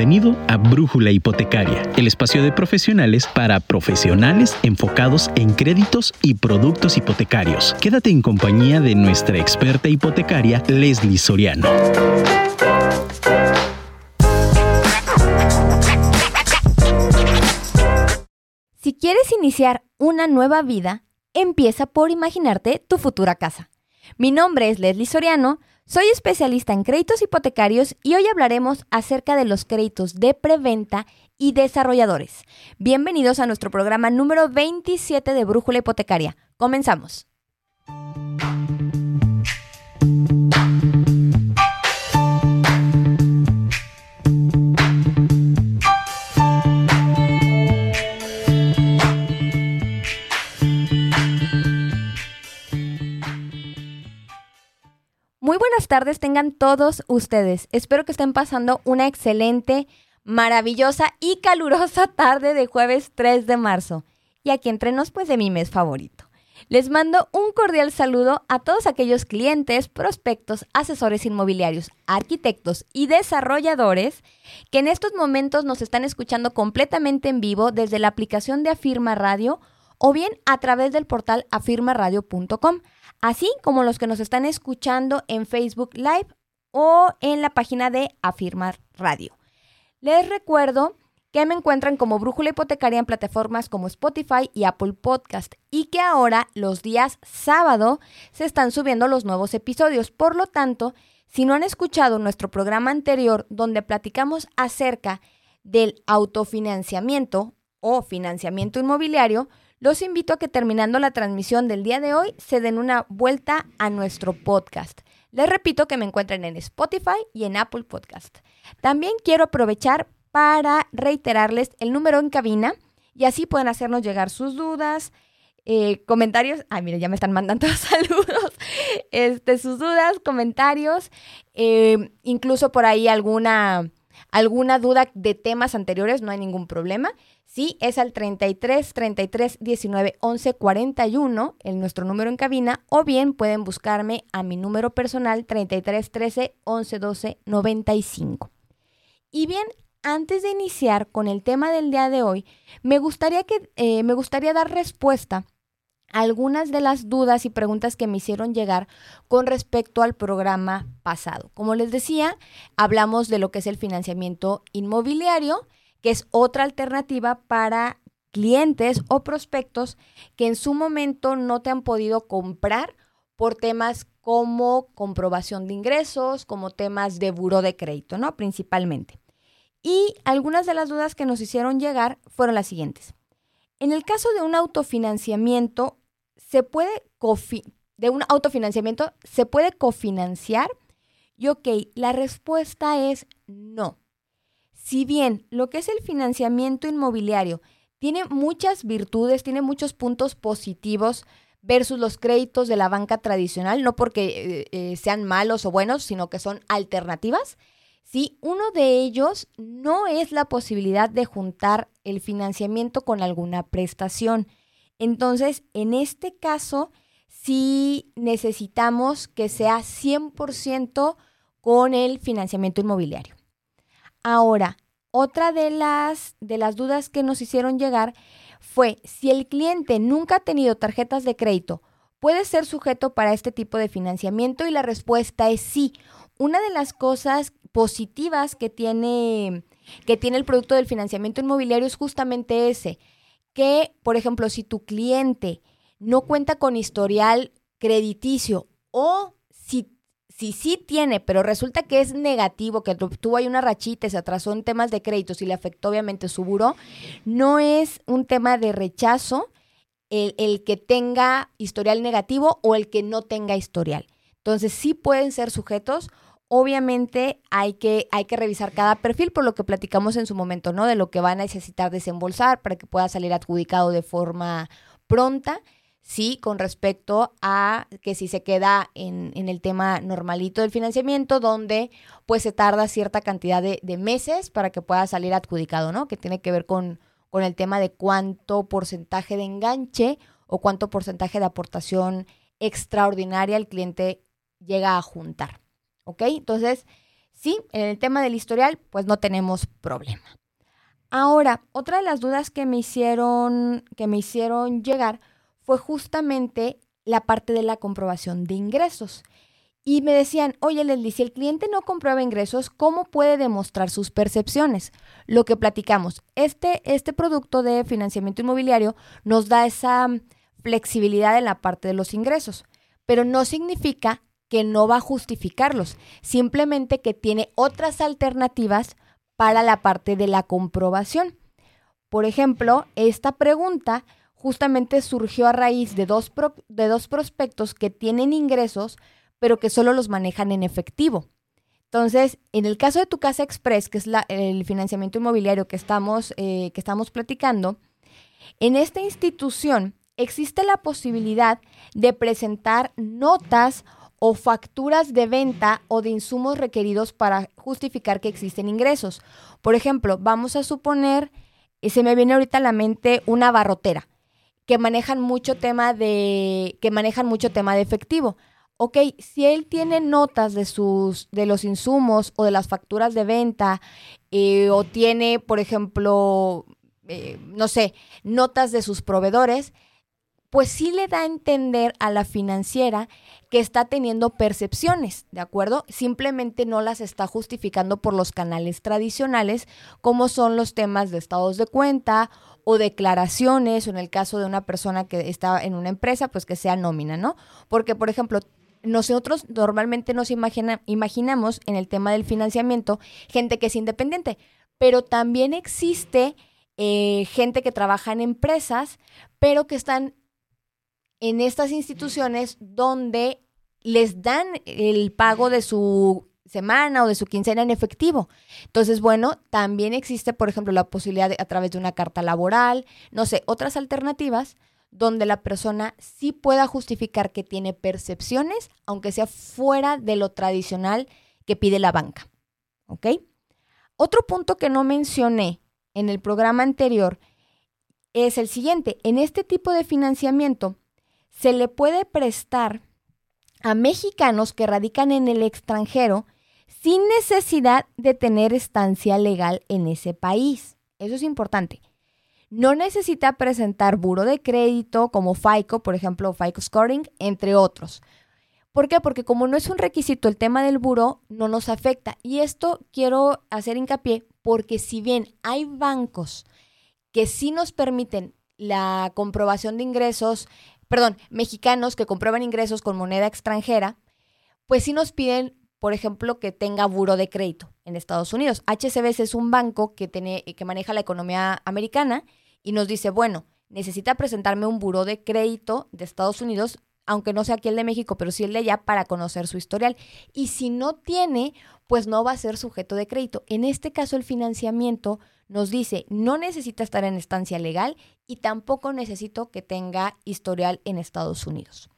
Bienvenido a Brújula Hipotecaria, el espacio de profesionales para profesionales enfocados en créditos y productos hipotecarios. Quédate en compañía de nuestra experta hipotecaria, Leslie Soriano. Si quieres iniciar una nueva vida, empieza por imaginarte tu futura casa. Mi nombre es Leslie Soriano soy especialista en créditos hipotecarios y hoy hablaremos acerca de los créditos de preventa y desarrolladores. Bienvenidos a nuestro programa número 27 de Brújula Hipotecaria. Comenzamos. Muy buenas tardes tengan todos ustedes. Espero que estén pasando una excelente, maravillosa y calurosa tarde de jueves 3 de marzo. Y aquí entre nos, pues de mi mes favorito. Les mando un cordial saludo a todos aquellos clientes, prospectos, asesores inmobiliarios, arquitectos y desarrolladores que en estos momentos nos están escuchando completamente en vivo desde la aplicación de Afirma Radio o bien a través del portal afirmaradio.com así como los que nos están escuchando en Facebook Live o en la página de Afirmar Radio. Les recuerdo que me encuentran como Brújula Hipotecaria en plataformas como Spotify y Apple Podcast y que ahora los días sábado se están subiendo los nuevos episodios. Por lo tanto, si no han escuchado nuestro programa anterior donde platicamos acerca del autofinanciamiento o financiamiento inmobiliario, los invito a que terminando la transmisión del día de hoy se den una vuelta a nuestro podcast. Les repito que me encuentren en Spotify y en Apple Podcast. También quiero aprovechar para reiterarles el número en cabina y así pueden hacernos llegar sus dudas, eh, comentarios. Ay, mire, ya me están mandando saludos. Este, sus dudas, comentarios, eh, incluso por ahí alguna, alguna duda de temas anteriores, no hay ningún problema. Sí, es al 33 33 19 11 41, el nuestro número en cabina, o bien pueden buscarme a mi número personal 33 13 11 12 95. Y bien, antes de iniciar con el tema del día de hoy, me gustaría, que, eh, me gustaría dar respuesta algunas de las dudas y preguntas que me hicieron llegar con respecto al programa pasado. Como les decía, hablamos de lo que es el financiamiento inmobiliario que es otra alternativa para clientes o prospectos que en su momento no te han podido comprar por temas como comprobación de ingresos, como temas de buro de crédito, ¿no? Principalmente. Y algunas de las dudas que nos hicieron llegar fueron las siguientes. En el caso de un autofinanciamiento, ¿se puede de un autofinanciamiento se puede cofinanciar? Y ok, la respuesta es no. Si bien lo que es el financiamiento inmobiliario tiene muchas virtudes, tiene muchos puntos positivos versus los créditos de la banca tradicional, no porque eh, eh, sean malos o buenos, sino que son alternativas. Sí, uno de ellos no es la posibilidad de juntar el financiamiento con alguna prestación. Entonces, en este caso, sí necesitamos que sea 100% con el financiamiento inmobiliario. Ahora, otra de las, de las dudas que nos hicieron llegar fue si el cliente nunca ha tenido tarjetas de crédito, ¿puede ser sujeto para este tipo de financiamiento? Y la respuesta es sí. Una de las cosas positivas que tiene, que tiene el producto del financiamiento inmobiliario es justamente ese, que, por ejemplo, si tu cliente no cuenta con historial crediticio o si si sí tiene, pero resulta que es negativo, que tuvo ahí una rachita, se atrasó en temas de créditos y le afectó obviamente su buro, no es un tema de rechazo el, el, que tenga historial negativo o el que no tenga historial. Entonces sí pueden ser sujetos. Obviamente hay que, hay que revisar cada perfil por lo que platicamos en su momento, ¿no? De lo que va a necesitar desembolsar para que pueda salir adjudicado de forma pronta sí, con respecto a que si se queda en, el tema normalito del financiamiento, donde pues se tarda cierta cantidad de, meses para que pueda salir adjudicado, ¿no? Que tiene que ver con, con el tema de cuánto porcentaje de enganche o cuánto porcentaje de aportación extraordinaria el cliente llega a juntar, ¿ok? Entonces, Sí, en el tema del historial, pues no tenemos problema. Ahora, otra de las dudas que me hicieron, que me hicieron llegar fue justamente la parte de la comprobación de ingresos. Y me decían, oye Leslie, si el cliente no comprueba ingresos, ¿cómo puede demostrar sus percepciones? Lo que platicamos, este, este producto de financiamiento inmobiliario nos da esa flexibilidad en la parte de los ingresos, pero no significa que no va a justificarlos, simplemente que tiene otras alternativas para la parte de la comprobación. Por ejemplo, esta pregunta justamente surgió a raíz de dos, de dos prospectos que tienen ingresos, pero que solo los manejan en efectivo. Entonces, en el caso de tu Casa Express, que es el financiamiento inmobiliario que estamos, eh, que estamos platicando, en esta institución existe la posibilidad de presentar notas o facturas de venta o de insumos requeridos para justificar que existen ingresos. Por ejemplo, vamos a suponer, se me viene ahorita a la mente una barrotera que manejan mucho tema de que manejan mucho tema de efectivo. Ok, si él tiene notas de sus de los insumos o de las facturas de venta eh, o tiene, por ejemplo, eh, no sé, notas de sus proveedores, pues sí le da a entender a la financiera que está teniendo percepciones, ¿de acuerdo? Simplemente no las está justificando por los canales tradicionales, como son los temas de estados de cuenta o declaraciones, o en el caso de una persona que está en una empresa, pues que sea nómina, ¿no? Porque, por ejemplo, nosotros normalmente nos imaginamos en el tema del financiamiento gente que es independiente, pero también existe eh, gente que trabaja en empresas, pero que están en estas instituciones donde les dan el pago de su semana o de su quincena en efectivo. Entonces, bueno, también existe, por ejemplo, la posibilidad de, a través de una carta laboral, no sé, otras alternativas donde la persona sí pueda justificar que tiene percepciones, aunque sea fuera de lo tradicional que pide la banca. ¿Ok? Otro punto que no mencioné en el programa anterior es el siguiente. En este tipo de financiamiento, se le puede prestar a mexicanos que radican en el extranjero sin necesidad de tener estancia legal en ese país. Eso es importante. No necesita presentar buro de crédito como FICO, por ejemplo, FICO Scoring, entre otros. ¿Por qué? Porque como no es un requisito el tema del buro, no nos afecta. Y esto quiero hacer hincapié porque si bien hay bancos que sí nos permiten la comprobación de ingresos perdón, mexicanos que comprueban ingresos con moneda extranjera, pues sí nos piden, por ejemplo, que tenga buro de crédito en Estados Unidos. HCBC es un banco que, tiene, que maneja la economía americana y nos dice, bueno, necesita presentarme un buro de crédito de Estados Unidos, aunque no sea aquí el de México, pero sí el de allá para conocer su historial. Y si no tiene, pues no va a ser sujeto de crédito. En este caso, el financiamiento nos dice, no necesita estar en estancia legal y tampoco necesito que tenga historial en Estados Unidos.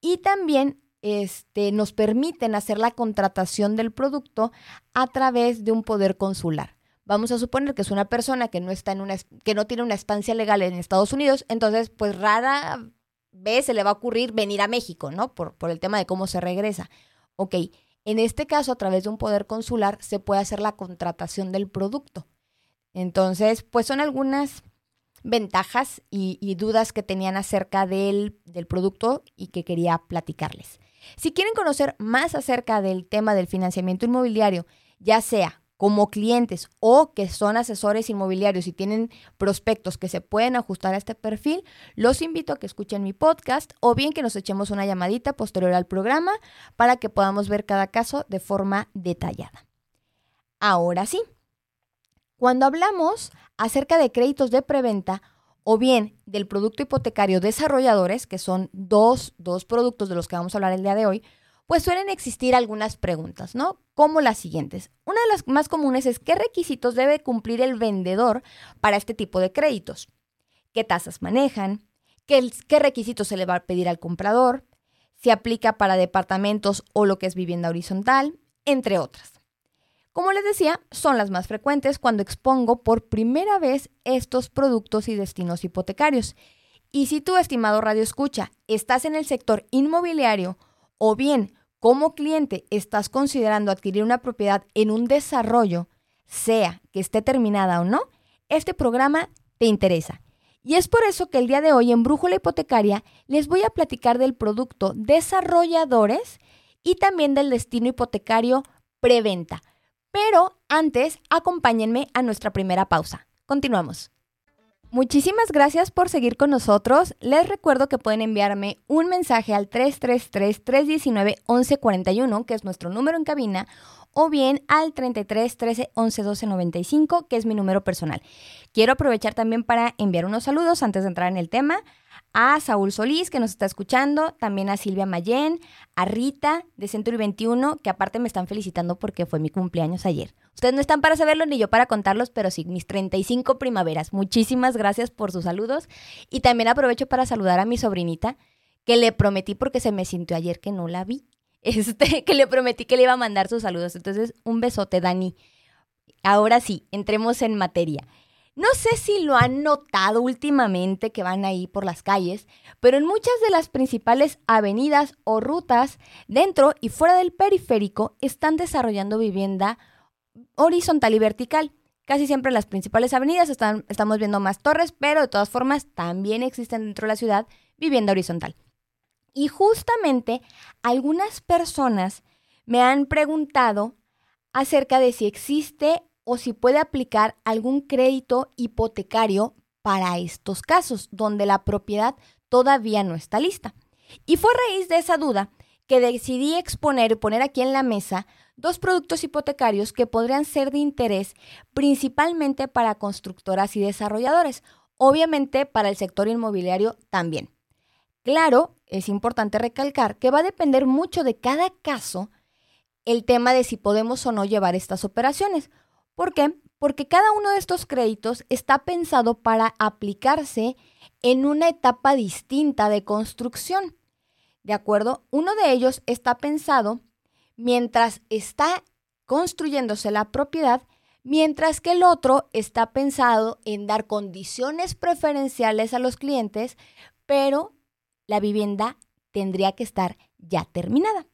Y también este, nos permiten hacer la contratación del producto a través de un poder consular. Vamos a suponer que es una persona que no está en una que no tiene una estancia legal en Estados Unidos, entonces pues rara vez se le va a ocurrir venir a México, ¿no? Por, por el tema de cómo se regresa. Ok, en este caso a través de un poder consular se puede hacer la contratación del producto. Entonces, pues son algunas ventajas y, dudas que tenían acerca del, producto y que quería platicarles. Si quieren conocer más acerca del tema del financiamiento inmobiliario, ya sea como clientes o que son asesores inmobiliarios y tienen prospectos que se pueden ajustar a este perfil, los invito a que escuchen mi podcast o bien que nos echemos una llamadita posterior al programa para que podamos ver cada caso de forma detallada. Ahora sí, cuando hablamos acerca de créditos de preventa o bien del producto hipotecario desarrolladores, que son dos, productos de los que vamos a hablar el día de hoy, pues suelen existir algunas preguntas, ¿no? Como las siguientes. Una de las más comunes es qué requisitos debe cumplir el vendedor para este tipo de créditos. ¿Qué tasas manejan? ¿Qué, qué requisitos se le va a pedir al comprador? ¿Se aplica para departamentos o lo que es vivienda horizontal? Entre otras. Como les decía, son las más frecuentes cuando expongo por primera vez estos productos y destinos hipotecarios. Y si tú, estimado Radio Escucha, estás en el sector inmobiliario o bien como cliente estás considerando adquirir una propiedad en un desarrollo, sea que esté terminada o no, este programa te interesa. Y es por eso que el día de hoy en Brújula Hipotecaria les voy a platicar del producto desarrolladores y también del destino hipotecario preventa. Pero antes, acompáñenme a nuestra primera pausa. Continuamos. Muchísimas gracias por seguir con nosotros. Les recuerdo que pueden enviarme un mensaje al 333-319-1141, que es nuestro número en cabina, o bien al 33 13 11 12 95, que es mi número personal. Quiero aprovechar también para enviar unos saludos antes de entrar en el tema a Saúl Solís, que nos está escuchando, también a Silvia Mayén, a Rita de Century 21, que aparte me están felicitando porque fue mi cumpleaños ayer. Ustedes no están para saberlo ni yo para contarlos, pero sí, mis 35 primaveras. Muchísimas gracias por sus saludos. Y también aprovecho para saludar a mi sobrinita, que le prometí porque se me sintió ayer que no la vi. Este, que le prometí que le iba a mandar sus saludos. Entonces, un besote, Dani. Ahora sí, entremos en materia. No sé si lo han notado últimamente que van ahí por las calles, pero en muchas de las principales avenidas o rutas dentro y fuera del periférico están desarrollando vivienda horizontal y vertical. Casi siempre en las principales avenidas están, estamos viendo más torres, pero de todas formas también existen dentro de la ciudad vivienda horizontal. Y justamente algunas personas me han preguntado acerca de si existe o si puede aplicar algún crédito hipotecario para estos casos, donde la propiedad todavía no está lista. Y fue a raíz de esa duda que decidí exponer y poner aquí en la mesa dos productos hipotecarios que podrían ser de interés principalmente para constructoras y desarrolladores, obviamente para el sector inmobiliario también. Claro, es importante recalcar que va a depender mucho de cada caso el tema de si podemos o no llevar estas operaciones. ¿Por qué? Porque cada uno de estos créditos está pensado para aplicarse en una etapa distinta de construcción. ¿De acuerdo? Uno de ellos está pensado mientras está construyéndose la propiedad, mientras que el otro está pensado en dar condiciones preferenciales a los clientes, pero la vivienda tendría que estar ya terminada.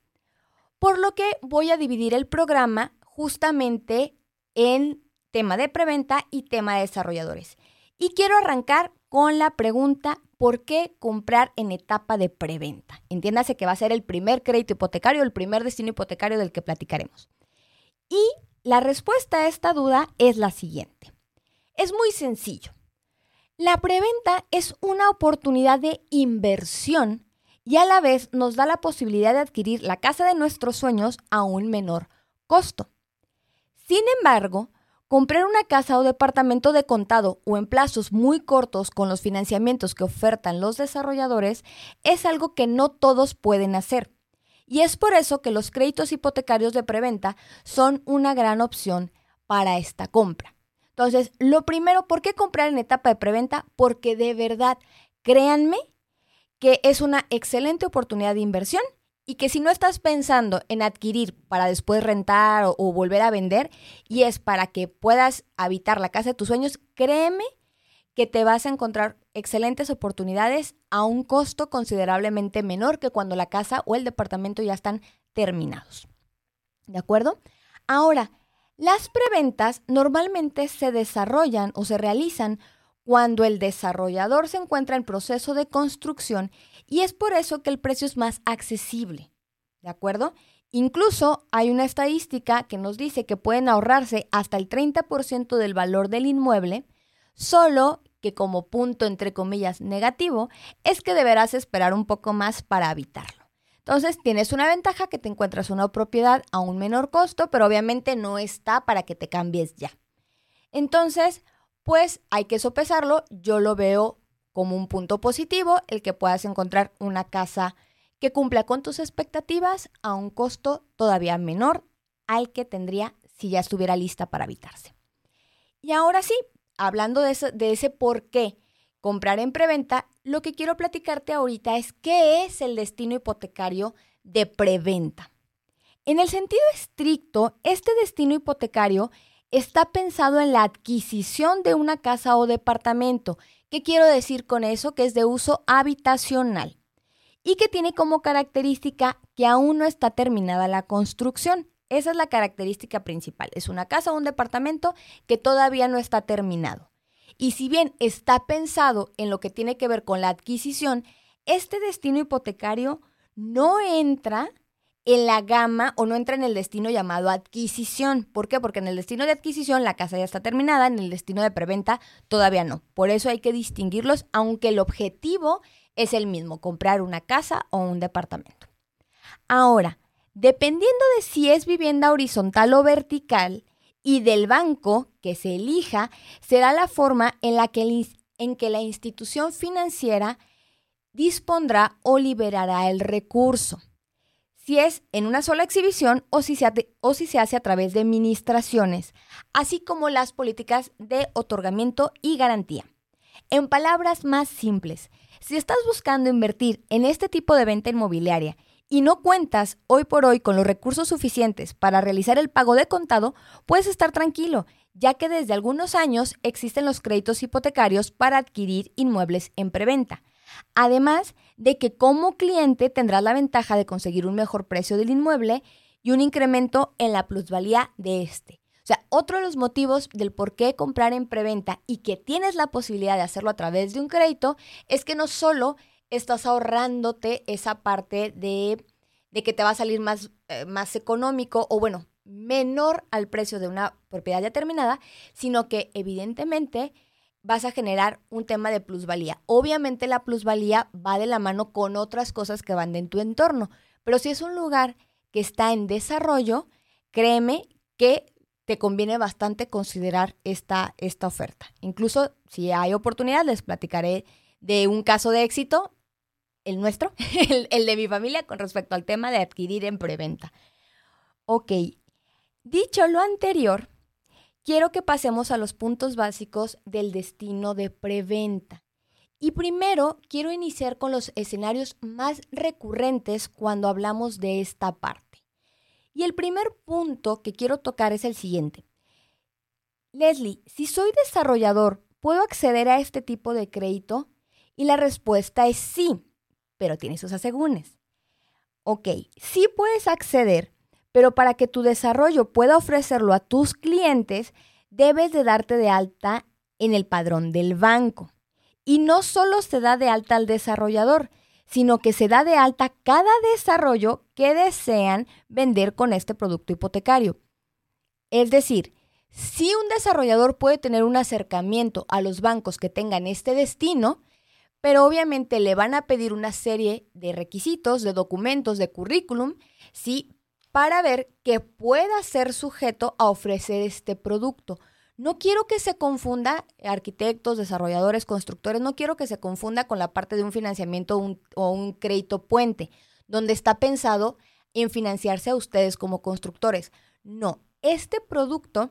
Por lo que voy a dividir el programa justamente en tema de preventa y tema de desarrolladores. Y quiero arrancar con la pregunta, ¿por qué comprar en etapa de preventa? Entiéndase que va a ser el primer crédito hipotecario, el primer destino hipotecario del que platicaremos. Y la respuesta a esta duda es la siguiente. Es muy sencillo. La preventa es una oportunidad de inversión y a la vez nos da la posibilidad de adquirir la casa de nuestros sueños a un menor costo. Sin embargo, comprar una casa o departamento de contado o en plazos muy cortos con los financiamientos que ofertan los desarrolladores es algo que no todos pueden hacer. Y es por eso que los créditos hipotecarios de preventa son una gran opción para esta compra. Entonces, lo primero, ¿por qué comprar en etapa de preventa? Porque de verdad, créanme que es una excelente oportunidad de inversión y que si no estás pensando en adquirir para después rentar o, volver a vender y es para que puedas habitar la casa de tus sueños, créeme que te vas a encontrar excelentes oportunidades a un costo considerablemente menor que cuando la casa o el departamento ya están terminados. ¿De acuerdo? Ahora, las preventas normalmente se desarrollan o se realizan cuando el desarrollador se encuentra en proceso de construcción y es por eso que el precio es más accesible. ¿De acuerdo? Incluso hay una estadística que nos dice que pueden ahorrarse hasta el 30% del valor del inmueble, solo que como punto entre comillas negativo es que deberás esperar un poco más para habitarlo. Entonces tienes una ventaja que te encuentras una propiedad a un menor costo, pero obviamente no está para que te cambies ya. Entonces, pues hay que sopesarlo. Yo lo veo como un punto positivo el que puedas encontrar una casa que cumpla con tus expectativas a un costo todavía menor al que tendría si ya estuviera lista para habitarse. Y ahora sí, hablando de de ese por qué comprar en preventa, lo que quiero platicarte ahorita es qué es el destino hipotecario de preventa. En el sentido estricto, este destino hipotecario está pensado en la adquisición de una casa o departamento. ¿Qué quiero decir con eso? Que es de uso habitacional. y que tiene como característica que aún no está terminada la construcción. Esa es la característica principal. Es una casa o un departamento que todavía no está terminado. Y si bien está pensado en lo que tiene que ver con la adquisición, este destino hipotecario no entra en la gama o no entra en el destino llamado adquisición. ¿Por qué? Porque en el destino de adquisición la casa ya está terminada, en el destino de preventa todavía no. Por eso hay que distinguirlos, aunque el objetivo es el mismo, comprar una casa o un departamento. Ahora, dependiendo de si es vivienda horizontal o vertical y del banco que se elija, será la forma en la que, en que la institución financiera dispondrá o liberará el recurso. Si es en una sola exhibición o si, se o si se hace a través de administraciones, así como las políticas de otorgamiento y garantía. En palabras más simples, si estás buscando invertir en este tipo de venta inmobiliaria y no cuentas hoy por hoy con los recursos suficientes para realizar el pago de contado, puedes estar tranquilo, ya que desde algunos años existen los créditos hipotecarios para adquirir inmuebles en preventa. Además de que como cliente tendrás la ventaja de conseguir un mejor precio del inmueble y un incremento en la plusvalía de este. O sea, otro de los motivos del por qué comprar en preventa y que tienes la posibilidad de hacerlo a través de un crédito es que no solo estás ahorrándote esa parte de, que te va a salir más, eh, más económico o bueno, menor al precio de una propiedad ya terminada, sino que evidentemente vas a generar un tema de plusvalía. Obviamente la plusvalía va de la mano con otras cosas que van de en tu entorno, pero si es un lugar que está en desarrollo, créeme que te conviene bastante considerar esta, esta oferta. Incluso si hay oportunidad, les platicaré de un caso de éxito, el nuestro, el, el de mi familia, con respecto al tema de adquirir en preventa. Ok, dicho lo anterior, quiero que pasemos a los puntos básicos del destino de preventa. Y primero quiero iniciar con los escenarios más recurrentes cuando hablamos de esta parte. Y el primer punto que quiero tocar es el siguiente. Leslie, si soy desarrollador, ¿puedo acceder a este tipo de crédito? Y la respuesta es sí, pero tiene sus asegúnes. Ok, sí puedes acceder, pero para que tu desarrollo pueda ofrecerlo a tus clientes, debes de darte de alta en el padrón del banco. Y no solo se da de alta al desarrollador, sino que se da de alta cada desarrollo que desean vender con este producto hipotecario. Es decir, si un desarrollador puede tener un acercamiento a los bancos que tengan este destino, pero obviamente le van a pedir una serie de requisitos, de documentos, de currículum, sí, para ver que pueda ser sujeto a ofrecer este producto. No quiero que se confunda, arquitectos, desarrolladores, constructores, no quiero que se confunda con la parte de un financiamiento o un crédito puente, donde está pensado en financiarse a ustedes como constructores. No, este producto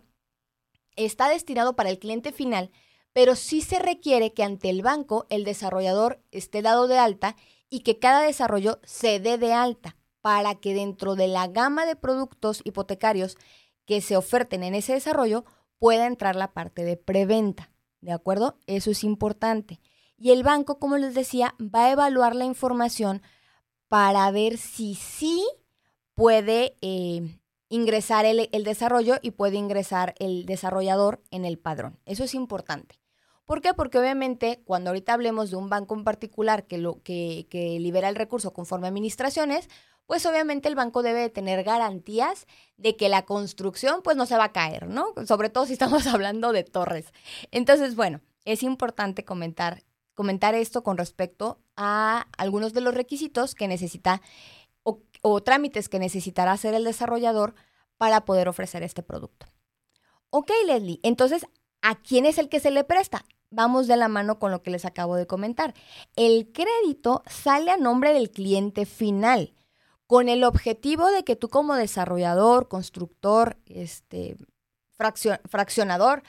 está destinado para el cliente final, pero sí se requiere que ante el banco el desarrollador esté dado de alta y que cada desarrollo se dé de alta para que dentro de la gama de productos hipotecarios que se oferten en ese desarrollo pueda entrar la parte de preventa. ¿De acuerdo? Eso es importante. Y el banco, como les decía, va a evaluar la información para ver si sí puede eh, ingresar el, desarrollo y puede ingresar el desarrollador en el padrón. Eso es importante. ¿Por qué? Porque obviamente cuando ahorita hablemos de un banco en particular que, lo, que, que libera el recurso conforme a administraciones, pues obviamente el banco debe tener garantías de que la construcción pues no se va a caer, ¿no? Sobre todo si estamos hablando de torres. Entonces, bueno, es importante comentar, comentar esto con respecto a algunos de los requisitos que necesita o, o trámites que necesitará hacer el desarrollador para poder ofrecer este producto. Ok, Leslie, entonces, ¿a quién es el que se le presta? Vamos de la mano con lo que les acabo de comentar. El crédito sale a nombre del cliente final con el objetivo de que tú como desarrollador, constructor, este, fraccionador,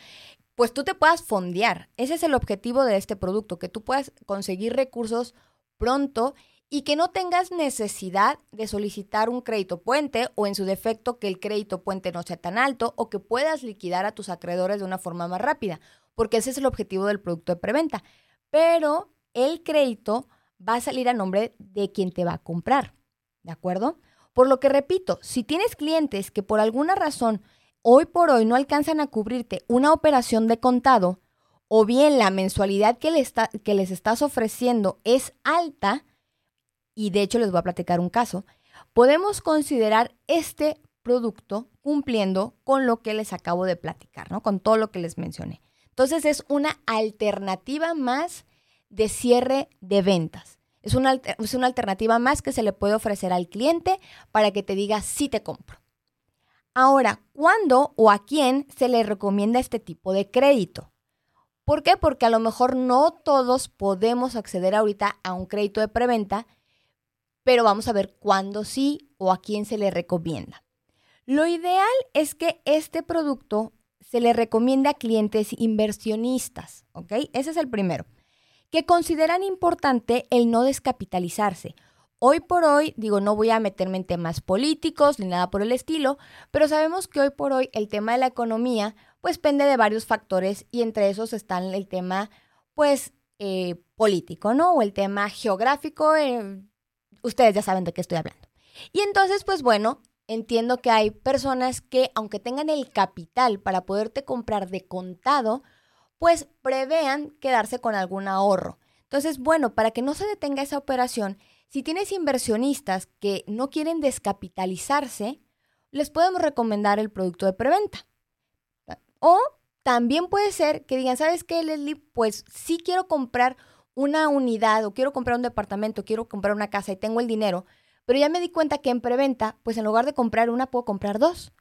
pues tú te puedas fondear. Ese es el objetivo de este producto, que tú puedas conseguir recursos pronto y que no tengas necesidad de solicitar un crédito puente o en su defecto que el crédito puente no sea tan alto o que puedas liquidar a tus acreedores de una forma más rápida, porque ese es el objetivo del producto de preventa. Pero el crédito va a salir a nombre de quien te va a comprar. ¿De acuerdo? Por lo que repito, si tienes clientes que por alguna razón hoy por hoy no alcanzan a cubrirte una operación de contado, o bien la mensualidad que, que les estás ofreciendo es alta, y de hecho les voy a platicar un caso, podemos considerar este producto cumpliendo con lo que les acabo de platicar, ¿no? Con todo lo que les mencioné. Entonces es una alternativa más de cierre de ventas. Es una, es una alternativa más que se le puede ofrecer al cliente para que te diga si te compro. Ahora, ¿cuándo o a quién se le recomienda este tipo de crédito? ¿Por qué? Porque a lo mejor no todos podemos acceder ahorita a un crédito de preventa, pero vamos a ver cuándo sí o a quién se le recomienda. Lo ideal es que este producto se le recomiende a clientes inversionistas. Ese es el primero, que consideran importante el no descapitalizarse. Hoy por hoy, digo, no voy a meterme en temas políticos ni nada por el estilo, pero sabemos que hoy por hoy el tema de la economía pues pende de varios factores y entre esos están el tema, pues, eh, político, ¿no? O el tema geográfico, eh, ustedes ya saben de qué estoy hablando. Y entonces, pues bueno, entiendo que hay personas que, aunque tengan el capital para poderte comprar de contado, pues prevean quedarse con algún ahorro. Entonces, bueno, para que no se detenga esa operación, si tienes inversionistas que no quieren descapitalizarse, les podemos recomendar el producto de preventa. O también puede ser que digan, ¿sabes qué, Leslie? Pues sí quiero comprar una unidad o quiero comprar un departamento, quiero comprar una casa y tengo el dinero, pero ya me di cuenta que en preventa, pues en lugar de comprar una, puedo comprar dos.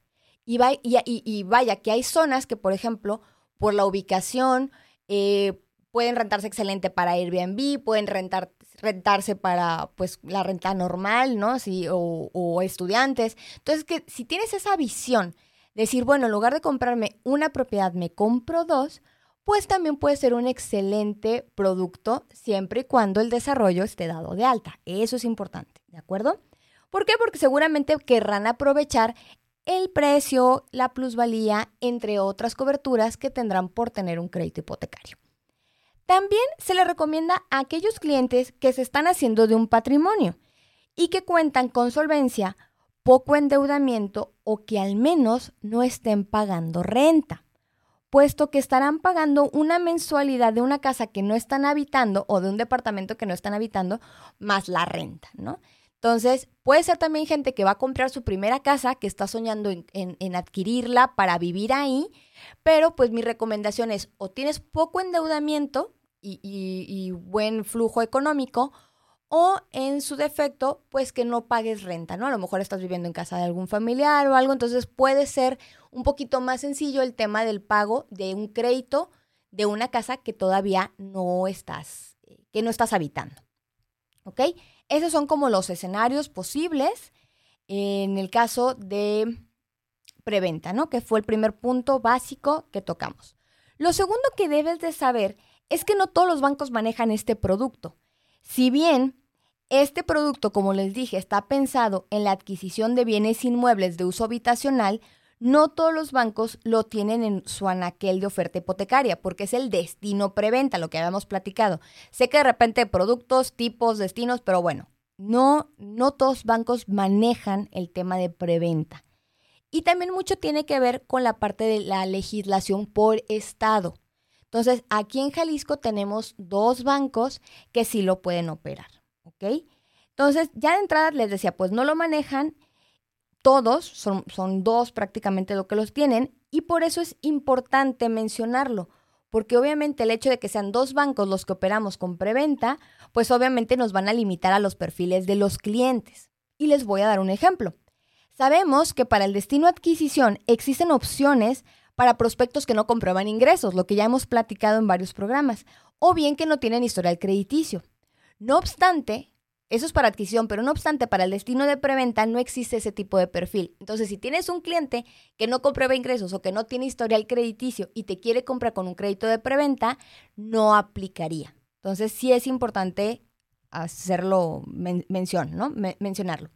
Y, y, vaya, que hay zonas que, por ejemplo, por la ubicación, eh, pueden rentarse excelente para Airbnb, pueden rentar, rentarse para pues la renta normal, ¿no? Sí, o, o estudiantes. Entonces, que si tienes esa visión decir, bueno, en lugar de comprarme una propiedad, me compro dos, pues también puede ser un excelente producto siempre y cuando el desarrollo esté dado de alta. Eso es importante, ¿de acuerdo? ¿Por qué? Porque seguramente querrán aprovechar el precio, la plusvalía, entre otras coberturas que tendrán por tener un crédito hipotecario. También se le recomienda a aquellos clientes que se están haciendo de un patrimonio y que cuentan con solvencia poco endeudamiento o que al menos no estén pagando renta, puesto que estarán pagando una mensualidad de una casa que no están habitando o de un departamento que no están habitando, más la renta, ¿no? Entonces, puede ser también gente que va a comprar su primera casa, que está soñando en, adquirirla para vivir ahí, pero pues mi recomendación es o tienes poco endeudamiento y buen flujo económico, o en su defecto, pues que no pagues renta, ¿no? A lo mejor estás viviendo en casa de algún familiar o algo, entonces puede ser un poquito más sencillo el tema del pago de un crédito de una casa que todavía no estás, eh, que no estás habitando. ¿Ok? Esos son como los escenarios posibles en el caso de preventa, ¿no? Que fue el primer punto básico que tocamos. Lo segundo que debes de saber es que no todos los bancos manejan este producto. Si bien este producto, como les dije, está pensado en la adquisición de bienes inmuebles de uso habitacional, no todos los bancos lo tienen en su anaquel de oferta hipotecaria, porque es el destino preventa, lo que habíamos platicado. Sé que de repente productos, tipos, destinos, pero bueno, no, no todos bancos manejan el tema de preventa. Y también mucho tiene que ver con la parte de la legislación por estado. Entonces, aquí en Jalisco tenemos dos bancos que sí lo pueden operar. ¿ok? Entonces, ya de entrada les decía, pues no lo manejan todos, son, son dos prácticamente lo que los tienen, y por eso es importante mencionarlo, porque obviamente el hecho de que sean dos bancos los que operamos con preventa, pues obviamente nos van a limitar a los perfiles de los clientes. Y les voy a dar un ejemplo. Sabemos que para el destino adquisición existen opciones para prospectos que no comprueban ingresos, lo que ya hemos platicado en varios programas, o bien que no tienen historial crediticio. No obstante, eso es para adquisición, pero no obstante, para el destino de preventa no existe ese tipo de perfil. Entonces, si tienes un cliente que no comprueba ingresos o que no tiene historial crediticio y te quiere comprar con un crédito de preventa, no aplicaría. Entonces, sí es importante hacerlo mención, ¿no? mencionarlo.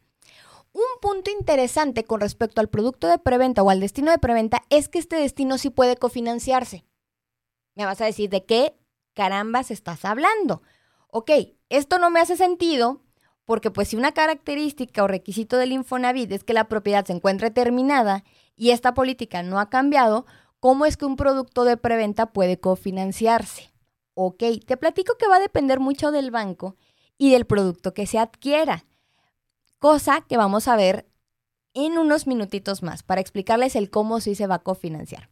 Un punto interesante con respecto al producto de preventa o al destino de preventa es que este destino sí puede cofinanciarse. Me vas a decir de qué carambas estás hablando. Ok, esto no me hace sentido porque pues si una característica o requisito del Infonavit es que la propiedad se encuentre terminada y esta política no ha cambiado, ¿cómo es que un producto de preventa puede cofinanciarse? Ok, te platico que va a depender mucho del banco y del producto que se adquiera, cosa que vamos a ver en unos minutitos más para explicarles el cómo sí se va a cofinanciar.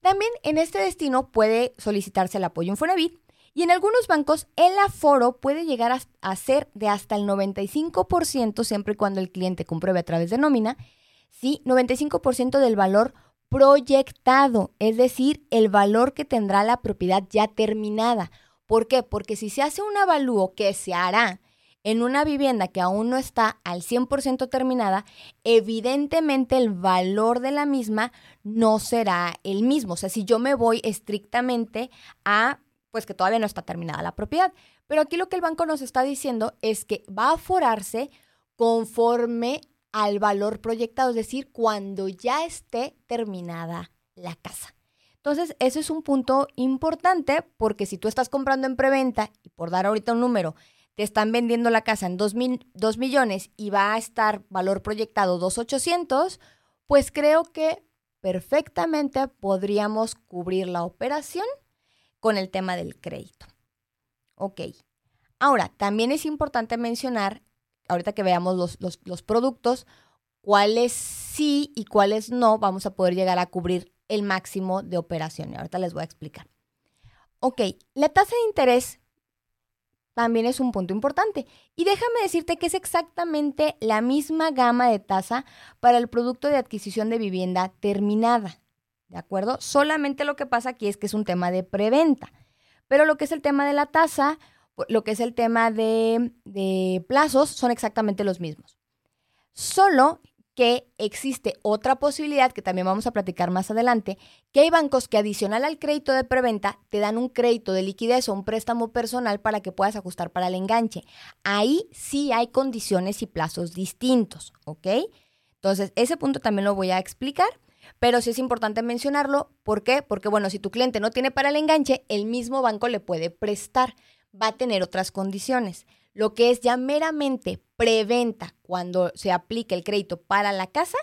También en este destino puede solicitarse el apoyo Infonavit y en algunos bancos el aforo puede llegar a, ser de hasta el 95% siempre y cuando el cliente compruebe a través de nómina, sí, 95% del valor proyectado, es decir, el valor que tendrá la propiedad ya terminada. ¿Por qué? Porque si se hace un avalúo que se hará en una vivienda que aún no está al 100% terminada, evidentemente el valor de la misma no será el mismo. O sea, si yo me voy estrictamente a pues que todavía no está terminada la propiedad. Pero aquí lo que el banco nos está diciendo es que va a forarse conforme al valor proyectado, es decir, cuando ya esté terminada la casa. Entonces, ese es un punto importante porque si tú estás comprando en preventa y por dar ahorita un número, te están vendiendo la casa en 2, millones y va a estar valor proyectado 2,800, pues creo que perfectamente podríamos cubrir la operación con el tema del crédito. Ok. Ahora, también es importante mencionar, ahorita que veamos los, los productos, cuáles sí y cuáles no vamos a poder llegar a cubrir el máximo de operación. Ahorita les voy a explicar. Ok, la tasa de interés también es un punto importante. Y déjame decirte que es exactamente la misma gama de tasa para el producto de adquisición de vivienda terminada. ¿De acuerdo? Solamente lo que pasa aquí es que es un tema de preventa. Pero lo que es el tema de la tasa, lo que es el tema de, plazos, son exactamente los mismos. Solo que existe otra posibilidad que también vamos a platicar más adelante, que hay bancos que adicional al crédito de preventa te dan un crédito de liquidez o un préstamo personal para que puedas ajustar para el enganche. Ahí sí hay condiciones y plazos distintos, ¿ok? Entonces, ese punto también lo voy a explicar. Pero sí es importante mencionarlo. ¿Por qué? Porque, bueno, si tu cliente no tiene para el enganche, el mismo banco le puede prestar. Va a tener otras condiciones. Lo que es ya meramente preventa cuando se aplique el crédito para la casa,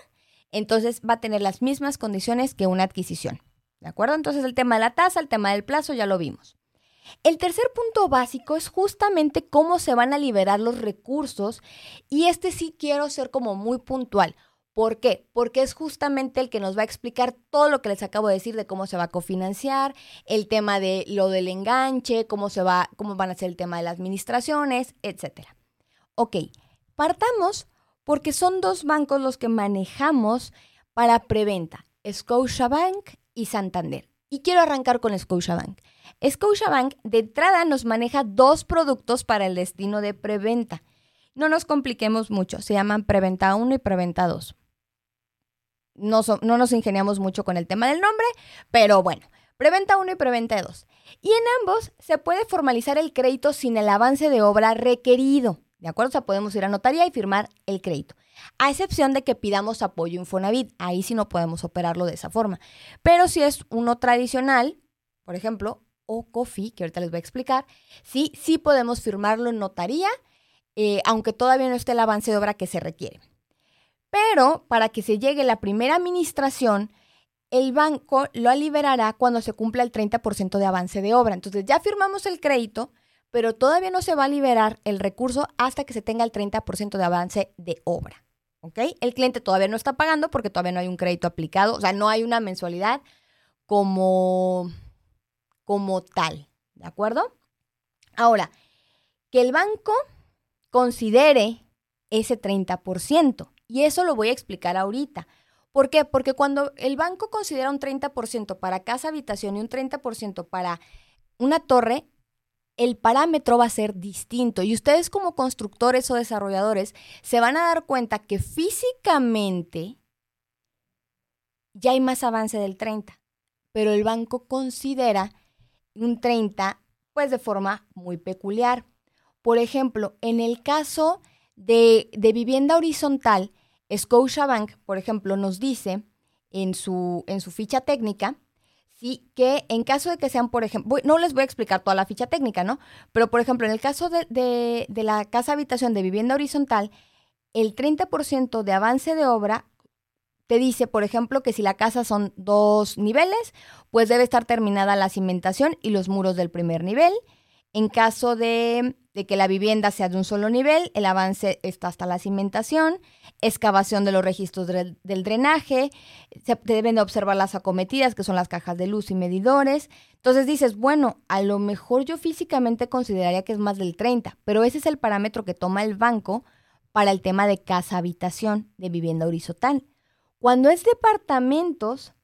entonces va a tener las mismas condiciones que una adquisición. ¿De acuerdo? Entonces el tema de la tasa, el tema del plazo, ya lo vimos. El tercer punto básico es justamente cómo se van a liberar los recursos y este sí quiero ser como muy puntual. ¿Por qué? Porque es justamente el que nos va a explicar todo lo que les acabo de decir de cómo se va a cofinanciar, el tema de lo del enganche, cómo se va, cómo van a ser el tema de las administraciones, etcétera. Ok, partamos porque son dos bancos los que manejamos para preventa, Scotiabank y Santander. Y quiero arrancar con Scotiabank. Scotiabank de entrada nos maneja dos productos para el destino de preventa. No nos compliquemos mucho, se llaman Preventa 1 y Preventa 2 no, nos ingeniamos mucho con el tema del nombre, pero bueno, preventa 1 y preventa 2. Y en ambos se puede formalizar el crédito sin el avance de obra requerido. ¿De acuerdo? O sea, podemos ir a notaría y firmar el crédito. A excepción de que pidamos apoyo Infonavit. Ahí sí no podemos operarlo de esa forma. Pero si es uno tradicional, por ejemplo, o COFI, que ahorita les voy a explicar, sí, sí podemos firmarlo en notaría, eh, aunque todavía no esté el avance de obra que se requiere. Pero para que se llegue la primera administración, el banco lo liberará cuando se cumpla el 30% de avance de obra. Entonces ya firmamos el crédito, pero todavía no se va a liberar el recurso hasta que se tenga el 30% de avance de obra. ¿Ok? El cliente todavía no está pagando porque todavía no hay un crédito aplicado, o sea, no hay una mensualidad como, como tal. ¿De acuerdo? Ahora, que el banco considere ese 30%. Y eso lo voy a explicar ahorita. ¿Por qué? Porque cuando el banco considera un 30% para casa habitación y un 30% para una torre, el parámetro va a ser distinto. Y ustedes como constructores o desarrolladores se van a dar cuenta que físicamente ya hay más avance del 30, pero el banco considera un 30 pues de forma muy peculiar. Por ejemplo, en el caso de, de vivienda horizontal, Scotiabank, por ejemplo, nos dice en su, en su ficha técnica, Sí, que en caso de que sean, por ejemplo, no les voy a explicar toda la ficha técnica, ¿no? Pero, por ejemplo, en el caso de, de la casa habitación de vivienda horizontal, el 30% de avance de obra te dice, por ejemplo, que si la casa son dos niveles, pues debe estar terminada la cimentación y los muros del primer nivel. En caso de, que la vivienda sea de un solo nivel, el avance está hasta la cimentación, excavación de los registros del, drenaje, se deben de observar las acometidas, que son las cajas de luz y medidores. Entonces dices, bueno, a lo mejor yo físicamente consideraría que es más del 30, pero ese es el parámetro que toma el banco para el tema de casa-habitación de vivienda horizontal. Cuando es departamentos,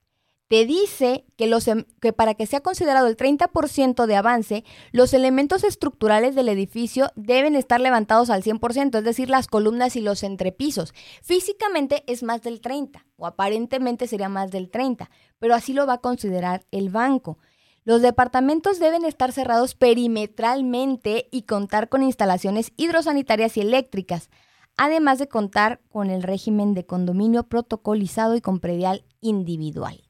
te dice que, em, que para que sea considerado el 30% de avance, los elementos estructurales del edificio deben estar levantados al 100%, es decir, las columnas y los entrepisos. Físicamente es más del 30, o aparentemente sería más del 30, pero así lo va a considerar el banco. Los departamentos deben estar cerrados perimetralmente y contar con instalaciones hidrosanitarias y eléctricas además de contar con el régimen de condominio protocolizado y con predial individual.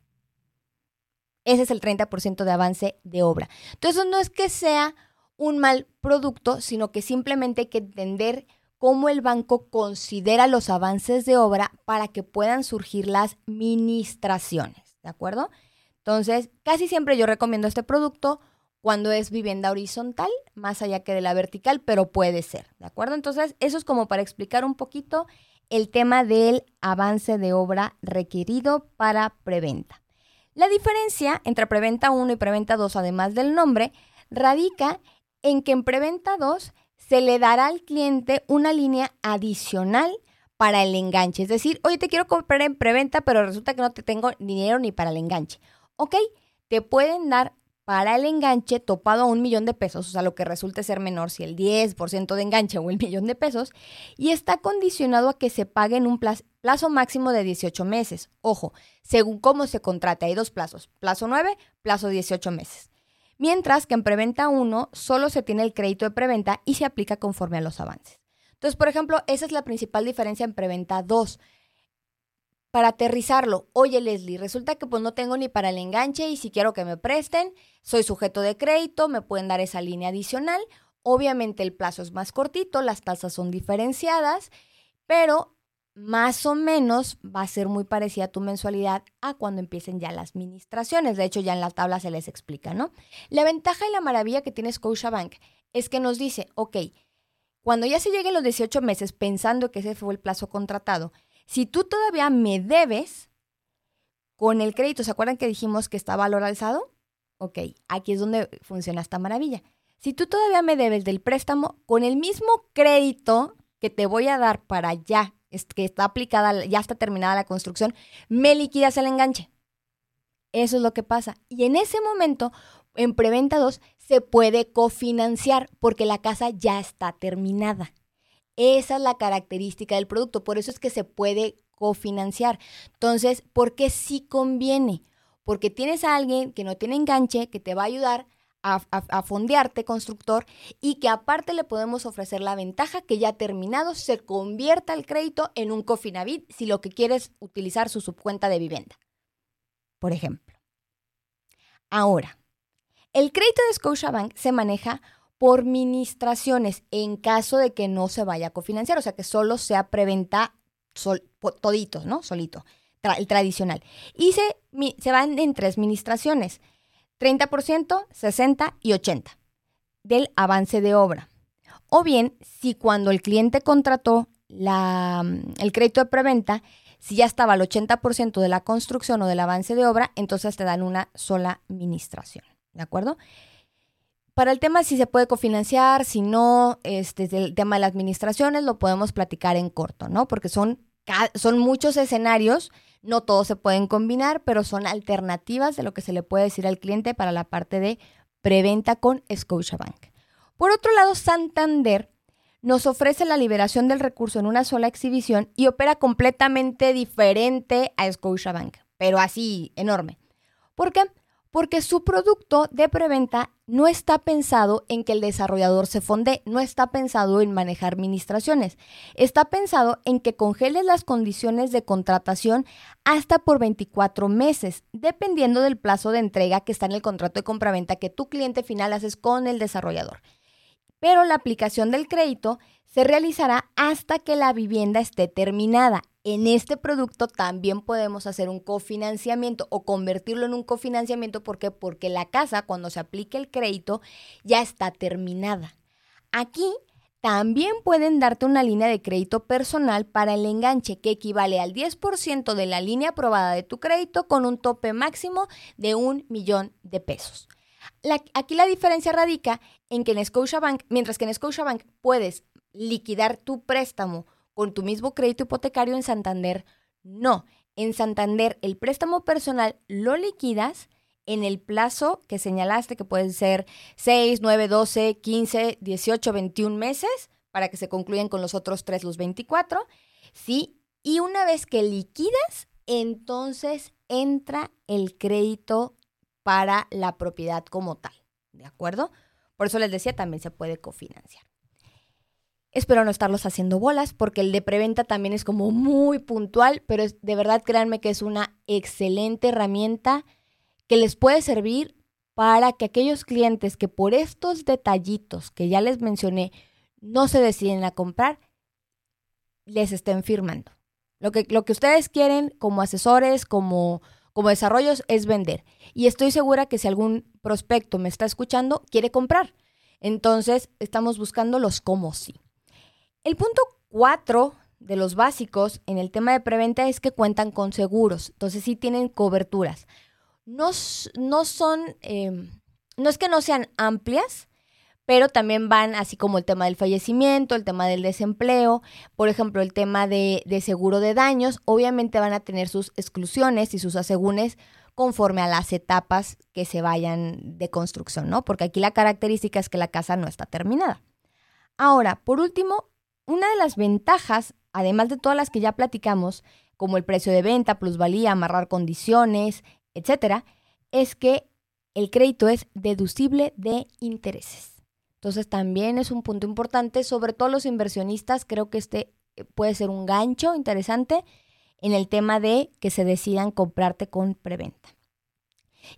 Ese es el 30% de avance de obra. Entonces no es que sea un mal producto, sino que simplemente hay que entender cómo el banco considera los avances de obra para que puedan surgir las ministraciones, ¿de acuerdo? Entonces, casi siempre yo recomiendo este producto cuando es vivienda horizontal, más allá que de la vertical, pero puede ser, ¿de acuerdo? Entonces, eso es como para explicar un poquito el tema del avance de obra requerido para preventa. La diferencia entre preventa 1 y preventa 2, además del nombre, radica en que en preventa 2 se le dará al cliente una línea adicional para el enganche. Es decir, oye, te quiero comprar en preventa, pero resulta que no te tengo dinero ni para el enganche. Ok, te pueden dar para el enganche topado a un millón de pesos, o sea, lo que resulte ser menor si el 10% de enganche o el millón de pesos, y está condicionado a que se pague en un plazo, máximo de 18 meses. Ojo, según cómo se contrate, hay dos plazos, plazo 9, plazo 18 meses. Mientras que en preventa 1 solo se tiene el crédito de preventa y se aplica conforme a los avances. Entonces, por ejemplo, esa es la principal diferencia en preventa 2 para aterrizarlo. Oye, Leslie, resulta que pues no tengo ni para el enganche y si quiero que me presten, soy sujeto de crédito, me pueden dar esa línea adicional. Obviamente el plazo es más cortito, las tasas son diferenciadas, pero más o menos va a ser muy parecida a tu mensualidad a cuando empiecen ya las administraciones. De hecho, ya en la tabla se les explica, ¿no? La ventaja y la maravilla que tiene Scotiabank es que nos dice, ok, cuando ya se lleguen los 18 meses pensando que ese fue el plazo contratado, si tú todavía me debes con el crédito, ¿se acuerdan que dijimos que está valor alzado? Ok, aquí es donde funciona esta maravilla. Si tú todavía me debes del préstamo, con el mismo crédito que te voy a dar para ya, que está aplicada, ya está terminada la construcción, me liquidas el enganche. Eso es lo que pasa. Y en ese momento, en preventa 2, se puede cofinanciar porque la casa ya está terminada. Esa es la característica del producto, por eso es que se puede cofinanciar. Entonces, ¿por qué sí conviene? Porque tienes a alguien que no tiene enganche, que te va a ayudar a, fondearte, constructor, y que aparte le podemos ofrecer la ventaja que ya terminado se convierta el crédito en un Cofinavit si lo que quieres utilizar su subcuenta de vivienda. Por ejemplo. Ahora, el crédito de Scotiabank se maneja por ministraciones en caso de que no se vaya a cofinanciar, o sea que solo sea preventa todito, ¿no? Solito, el tradicional. Y se, se van en tres ministraciones, 30%, 60 y 80 del avance de obra. O bien, si cuando el cliente contrató la, el crédito de preventa, si ya estaba el 80% de la construcción o del avance de obra, entonces te dan una sola ministración. ¿De acuerdo? Para el tema si se puede cofinanciar, si no, este, el tema de las administraciones lo podemos platicar en corto, ¿no? Porque son, son muchos escenarios, no todos se pueden combinar, pero son alternativas de lo que se le puede decir al cliente para la parte de preventa con Scotiabank. Por otro lado, Santander nos ofrece la liberación del recurso en una sola exhibición y opera completamente diferente a Scotiabank, pero así enorme. ¿Por qué? Porque su producto de preventa no está pensado en que el desarrollador se fonde, no está pensado en manejar administraciones, está pensado en que congeles las condiciones de contratación hasta por 24 meses, dependiendo del plazo de entrega que está en el contrato de compraventa que tu cliente final haces con el desarrollador. Pero la aplicación del crédito se realizará hasta que la vivienda esté terminada en este producto también podemos hacer un cofinanciamiento o convertirlo en un cofinanciamiento. ¿Por qué? Porque la casa, cuando se aplique el crédito, ya está terminada. Aquí también pueden darte una línea de crédito personal para el enganche que equivale al 10% de la línea aprobada de tu crédito con un tope máximo de un millón de pesos. Aquí la diferencia radica en que en Scotiabank, mientras que en Scotiabank puedes liquidar tu préstamo con tu mismo crédito hipotecario en Santander, no. En Santander el préstamo personal lo liquidas en el plazo que señalaste, que pueden ser 6, 9, 12, 15, 18, 21 meses, para que se concluyan con los otros tres, los 24, ¿sí? Y una vez que liquidas, entonces entra el crédito para la propiedad como tal, ¿de acuerdo? Por eso les decía, también se puede cofinanciar. Espero no estarlos haciendo bolas porque el de preventa también es como muy puntual, pero de verdad créanme que es una excelente herramienta que les puede servir para que aquellos clientes que por estos detallitos que ya les mencioné no se deciden a comprar, les estén firmando. Lo que, lo que ustedes quieren como asesores, como, como desarrollos, es vender. Y estoy segura que si algún prospecto me está escuchando, quiere comprar. Entonces, estamos buscando los cómo sí. El punto cuatro de los básicos en el tema de preventa es que cuentan con seguros, entonces sí tienen coberturas. No, no son, em, no es que no sean amplias, pero también van así como el tema del fallecimiento, el tema del desempleo, por ejemplo, el tema de, seguro de daños, obviamente van a tener sus exclusiones y sus asegúnes conforme a las etapas que se vayan de construcción, ¿no? Porque aquí la característica es que la casa no está terminada. Ahora, por último, una de las ventajas, además de todas las que ya platicamos, como el precio de venta, plusvalía, amarrar condiciones, etcétera, es que el crédito es deducible de intereses. Entonces también es un punto importante, sobre todo los inversionistas, creo que este eh, puede ser un gancho interesante en el tema de que se decidan comprarte con preventa.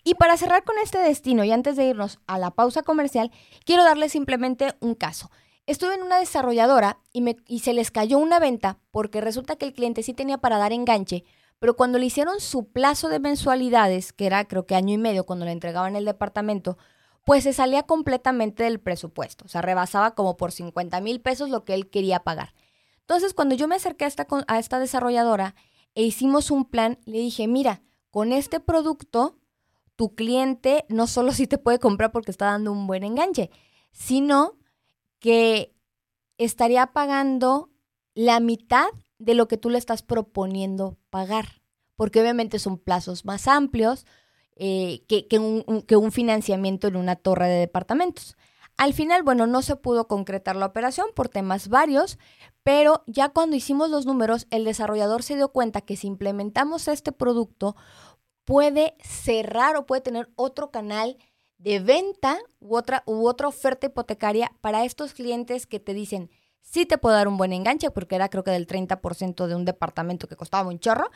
Y para cerrar con este destino y antes de irnos a la pausa comercial, quiero darles simplemente un caso. Estuve en una desarrolladora y, me, y se les cayó una venta porque resulta que el cliente sí tenía para dar enganche, pero cuando le hicieron su plazo de mensualidades, que era creo que año y medio cuando le entregaban el departamento, pues se salía completamente del presupuesto, o sea, rebasaba como por 50 mil pesos lo que él quería pagar. Entonces, cuando yo me acerqué a esta, a esta desarrolladora e hicimos un plan, le dije, mira, con este producto, tu cliente no solo sí te puede comprar porque está dando un buen enganche, sino que estaría pagando la mitad de lo que tú le estás proponiendo pagar, porque obviamente son plazos más amplios eh, que, un, que un financiamiento en una torre de departamentos. Al final, bueno, no se pudo concretar la operación por temas varios, pero ya cuando hicimos los números, el desarrollador se dio cuenta que si implementamos este producto, puede cerrar o puede tener otro canal de venta u otra, u otra oferta hipotecaria para estos clientes que te dicen, sí te puedo dar un buen enganche, porque era creo que del 30% de un departamento que costaba un chorro,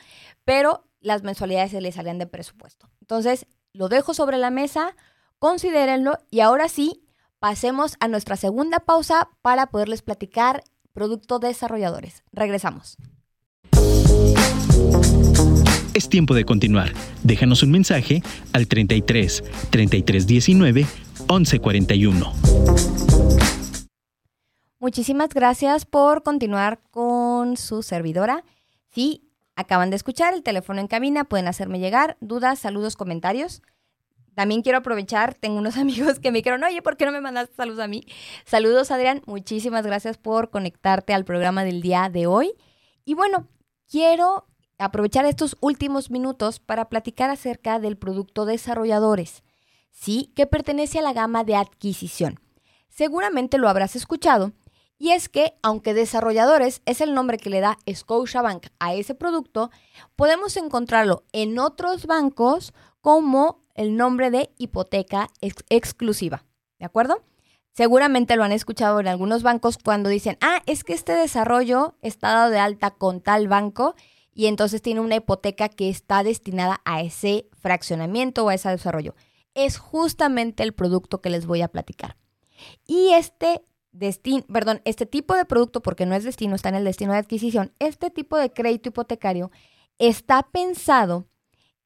pero las mensualidades se les salían de presupuesto. Entonces, lo dejo sobre la mesa, considérenlo y ahora sí, pasemos a nuestra segunda pausa para poderles platicar producto desarrolladores. Regresamos. Es tiempo de continuar. Déjanos un mensaje al 33 33 19 11 41. Muchísimas gracias por continuar con su servidora. Si acaban de escuchar el teléfono en cabina, pueden hacerme llegar dudas, saludos, comentarios. También quiero aprovechar, tengo unos amigos que me dijeron, oye, ¿por qué no me mandaste saludos a mí? Saludos, Adrián. Muchísimas gracias por conectarte al programa del día de hoy. Y bueno, quiero aprovechar estos últimos minutos para platicar acerca del producto desarrolladores, sí, que pertenece a la gama de adquisición. Seguramente lo habrás escuchado, y es que, aunque desarrolladores es el nombre que le da Scotiabank a ese producto, podemos encontrarlo en otros bancos como el nombre de hipoteca exclusiva. ¿De acuerdo? Seguramente lo han escuchado en algunos bancos cuando dicen, ah, es que este desarrollo está dado de alta con tal banco y entonces tiene una hipoteca que está destinada a ese fraccionamiento o a ese desarrollo. Es justamente el producto que les voy a platicar. Y este destino, perdón, este tipo de producto, porque no es destino, está en el destino de adquisición, este tipo de crédito hipotecario está pensado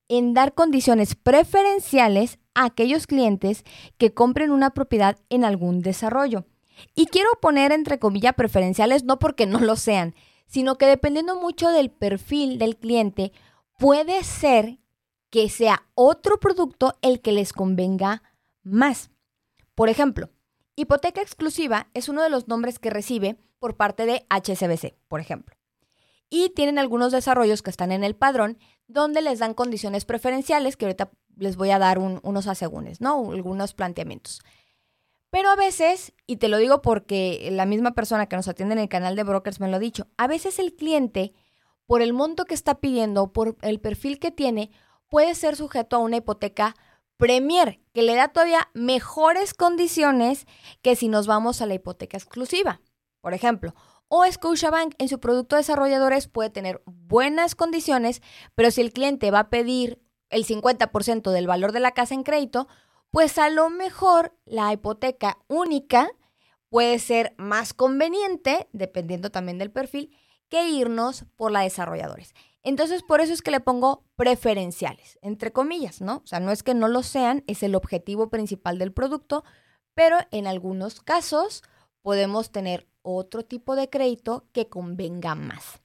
en dar condiciones preferenciales a aquellos clientes que compren una propiedad en algún desarrollo. Y quiero poner entre comillas preferenciales no porque no lo sean, sino que dependiendo mucho del perfil del cliente, puede ser que sea otro producto el que les convenga más. Por ejemplo, hipoteca exclusiva es uno de los nombres que recibe por parte de HSBC, por ejemplo. Y tienen algunos desarrollos que están en el padrón donde les dan condiciones preferenciales, que ahorita les voy a dar unos asegúnes, ¿no? Algunos planteamientos. Pero a veces, y te lo digo porque la misma persona que nos atiende en el canal de brokers me lo ha dicho, a veces el cliente, por el monto que está pidiendo, por el perfil que tiene, puede ser sujeto a una hipoteca Premier, que le da todavía mejores condiciones que si nos vamos a la hipoteca exclusiva. Por ejemplo, o Scotiabank en su producto desarrolladores puede tener buenas condiciones, pero si el cliente va a pedir el 50% del valor de la casa en crédito, pues a lo mejor la hipoteca única puede ser más conveniente, dependiendo también del perfil, que irnos por la desarrolladores. Entonces, por eso es que le pongo preferenciales, entre comillas, ¿no? O sea, no es que no lo sean, es el objetivo principal del producto, pero en algunos casos podemos tener otro tipo de crédito que convenga más.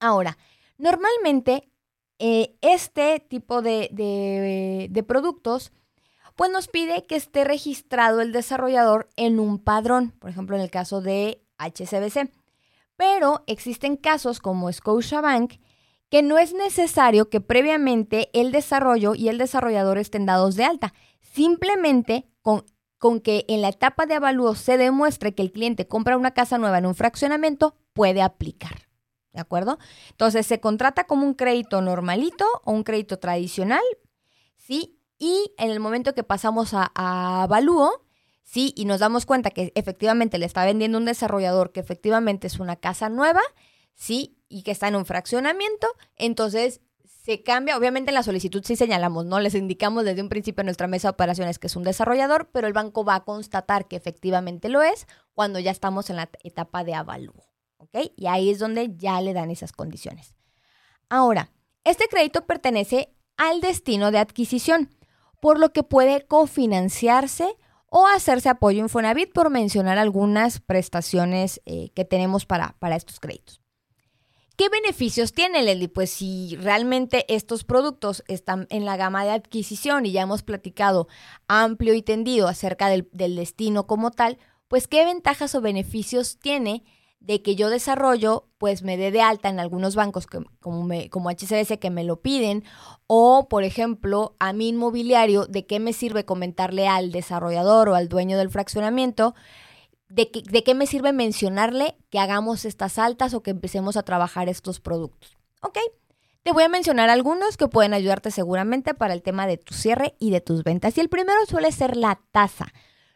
Ahora, normalmente eh, este tipo de, productos pues nos pide que esté registrado el desarrollador en un padrón, por ejemplo en el caso de HCBC. Pero existen casos como Scotiabank que no es necesario que previamente el desarrollo y el desarrollador estén dados de alta. Simplemente con con que en la etapa de avalúo se demuestre que el cliente compra una casa nueva en un fraccionamiento, puede aplicar. ¿De acuerdo? Entonces, se contrata como un crédito normalito o un crédito tradicional, ¿sí? Y en el momento que pasamos a, a avalúo, ¿sí? Y nos damos cuenta que efectivamente le está vendiendo un desarrollador que efectivamente es una casa nueva, ¿sí? Y que está en un fraccionamiento, entonces se cambia, obviamente en la solicitud sí señalamos, ¿no? Les indicamos desde un principio en nuestra mesa de operaciones que es un desarrollador, pero el banco va a constatar que efectivamente lo es cuando ya estamos en la etapa de avalúo, ¿ok? Y ahí es donde ya le dan esas condiciones. Ahora, este crédito pertenece al destino de adquisición, por lo que puede cofinanciarse o hacerse apoyo Infonavit por mencionar algunas prestaciones eh, que tenemos para, para estos créditos. ¿Qué beneficios tiene Lely? Pues si realmente estos productos están en la gama de adquisición y ya hemos platicado amplio y tendido acerca del, destino como tal, pues qué ventajas o beneficios tiene de que yo desarrollo, pues me dé de alta en algunos bancos como, me, como HCBC que me lo piden, o por ejemplo a mi inmobiliario, de qué me sirve comentarle al desarrollador o al dueño del fraccionamiento ¿de qué, me sirve mencionarle que hagamos estas altas o que empecemos a trabajar estos productos? ¿Ok? Te voy a mencionar algunos que pueden ayudarte seguramente para el tema de tu cierre y de tus ventas. Y el primero suele ser la tasa.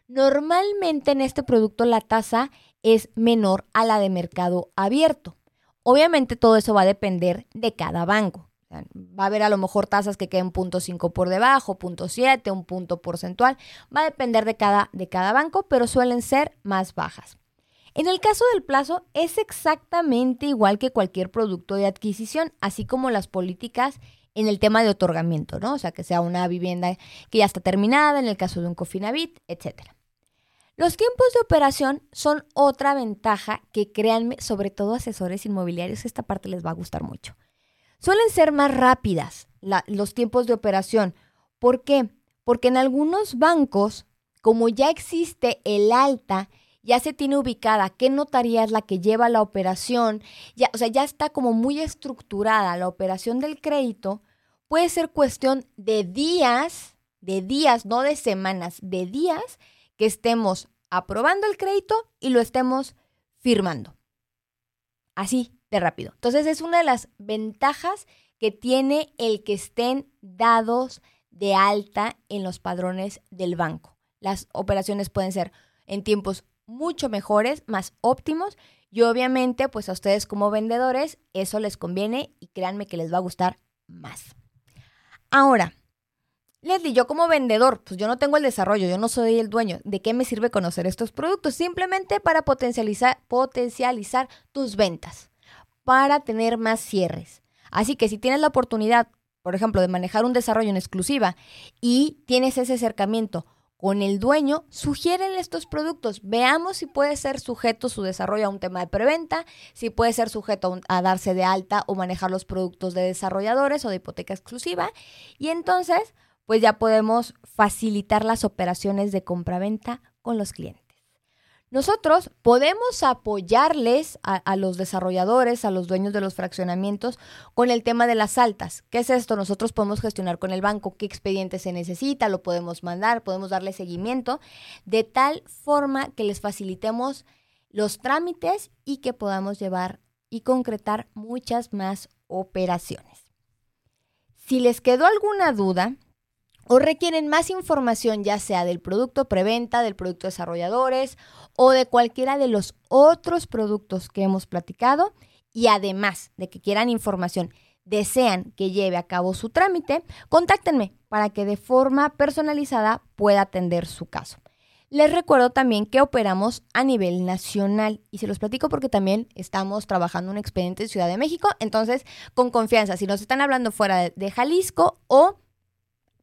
Normalmente en este producto la tasa es menor a la de mercado abierto. Obviamente todo eso va a depender de cada banco. Va a haber a lo mejor tasas que queden punto .5 por debajo, punto .7, un punto porcentual. Va a depender de cada, de cada banco, pero suelen ser más bajas. En el caso del plazo es exactamente igual que cualquier producto de adquisición, así como las políticas en el tema de otorgamiento, ¿no? O sea, que sea una vivienda que ya está terminada, en el caso de un Cofinavit, etc. Los tiempos de operación son otra ventaja que créanme, sobre todo asesores inmobiliarios, esta parte les va a gustar mucho suelen ser más rápidas los tiempos de operación. ¿Por qué? Porque en algunos bancos, como ya existe el alta, ya se tiene ubicada qué notaría es la que lleva la operación, ya, o sea, ya está como muy estructurada la operación del crédito, puede ser cuestión de días, de días, no de semanas, de días que estemos aprobando el crédito y lo estemos firmando. Así, de rápido. Entonces es una de las ventajas que tiene el que estén dados de alta en los padrones del banco. Las operaciones pueden ser en tiempos mucho mejores, más óptimos y obviamente pues a ustedes como vendedores eso les conviene y créanme que les va a gustar más. Ahora, Leslie, yo como vendedor, pues yo no tengo el desarrollo, yo no soy el dueño. ¿De qué me sirve conocer estos productos? Simplemente para potencializar, potencializar tus ventas, para tener más cierres. Así que si tienes la oportunidad, por ejemplo, de manejar un desarrollo en exclusiva y tienes ese acercamiento con el dueño, sugiérenle estos productos. Veamos si puede ser sujeto su desarrollo a un tema de preventa, si puede ser sujeto a, darse de alta o manejar los productos de desarrolladores o de hipoteca exclusiva. Y entonces, pues ya podemos facilitar las operaciones de compraventa con los clientes. Nosotros podemos apoyarles a, los desarrolladores, a los dueños de los fraccionamientos con el tema de las altas. ¿Qué es esto? Nosotros podemos gestionar con el banco qué expediente se necesita, lo podemos mandar, podemos darle seguimiento, de tal forma que les facilitemos los trámites y que podamos llevar y concretar muchas más operaciones. Si les quedó alguna duda, o requieren más información ya sea del producto preventa, del producto desarrolladores o de cualquiera de los otros productos que hemos platicado y además de que quieran información, desean que lleve a cabo su trámite, contáctenme para que de forma personalizada pueda atender su caso. Les recuerdo también que operamos a nivel nacional y se los platico porque también estamos trabajando un expediente en Ciudad de México, entonces con confianza, si nos están hablando fuera de Jalisco o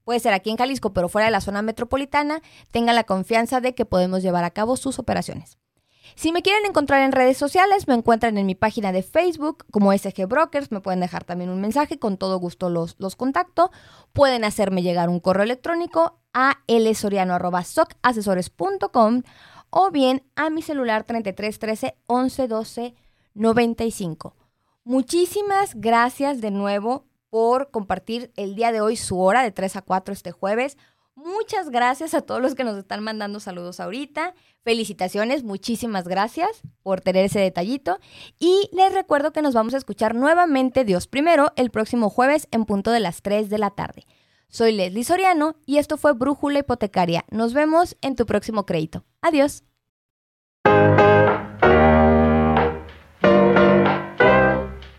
puede ser aquí en Jalisco, pero fuera de la zona metropolitana, tengan la confianza de que podemos llevar a cabo sus operaciones. Si me quieren encontrar en redes sociales, me encuentran en mi página de Facebook como SG Brokers, me pueden dejar también un mensaje, con todo gusto los, los contacto. Pueden hacerme llegar un correo electrónico a lsoriano.socasesores.com o bien a mi celular 3313 1112 95. Muchísimas gracias de nuevo por compartir el día de hoy su hora de 3 a 4 este jueves. Muchas gracias a todos los que nos están mandando saludos ahorita. Felicitaciones, muchísimas gracias por tener ese detallito. Y les recuerdo que nos vamos a escuchar nuevamente Dios primero el próximo jueves en punto de las 3 de la tarde. Soy Leslie Soriano y esto fue Brújula Hipotecaria. Nos vemos en tu próximo crédito. Adiós.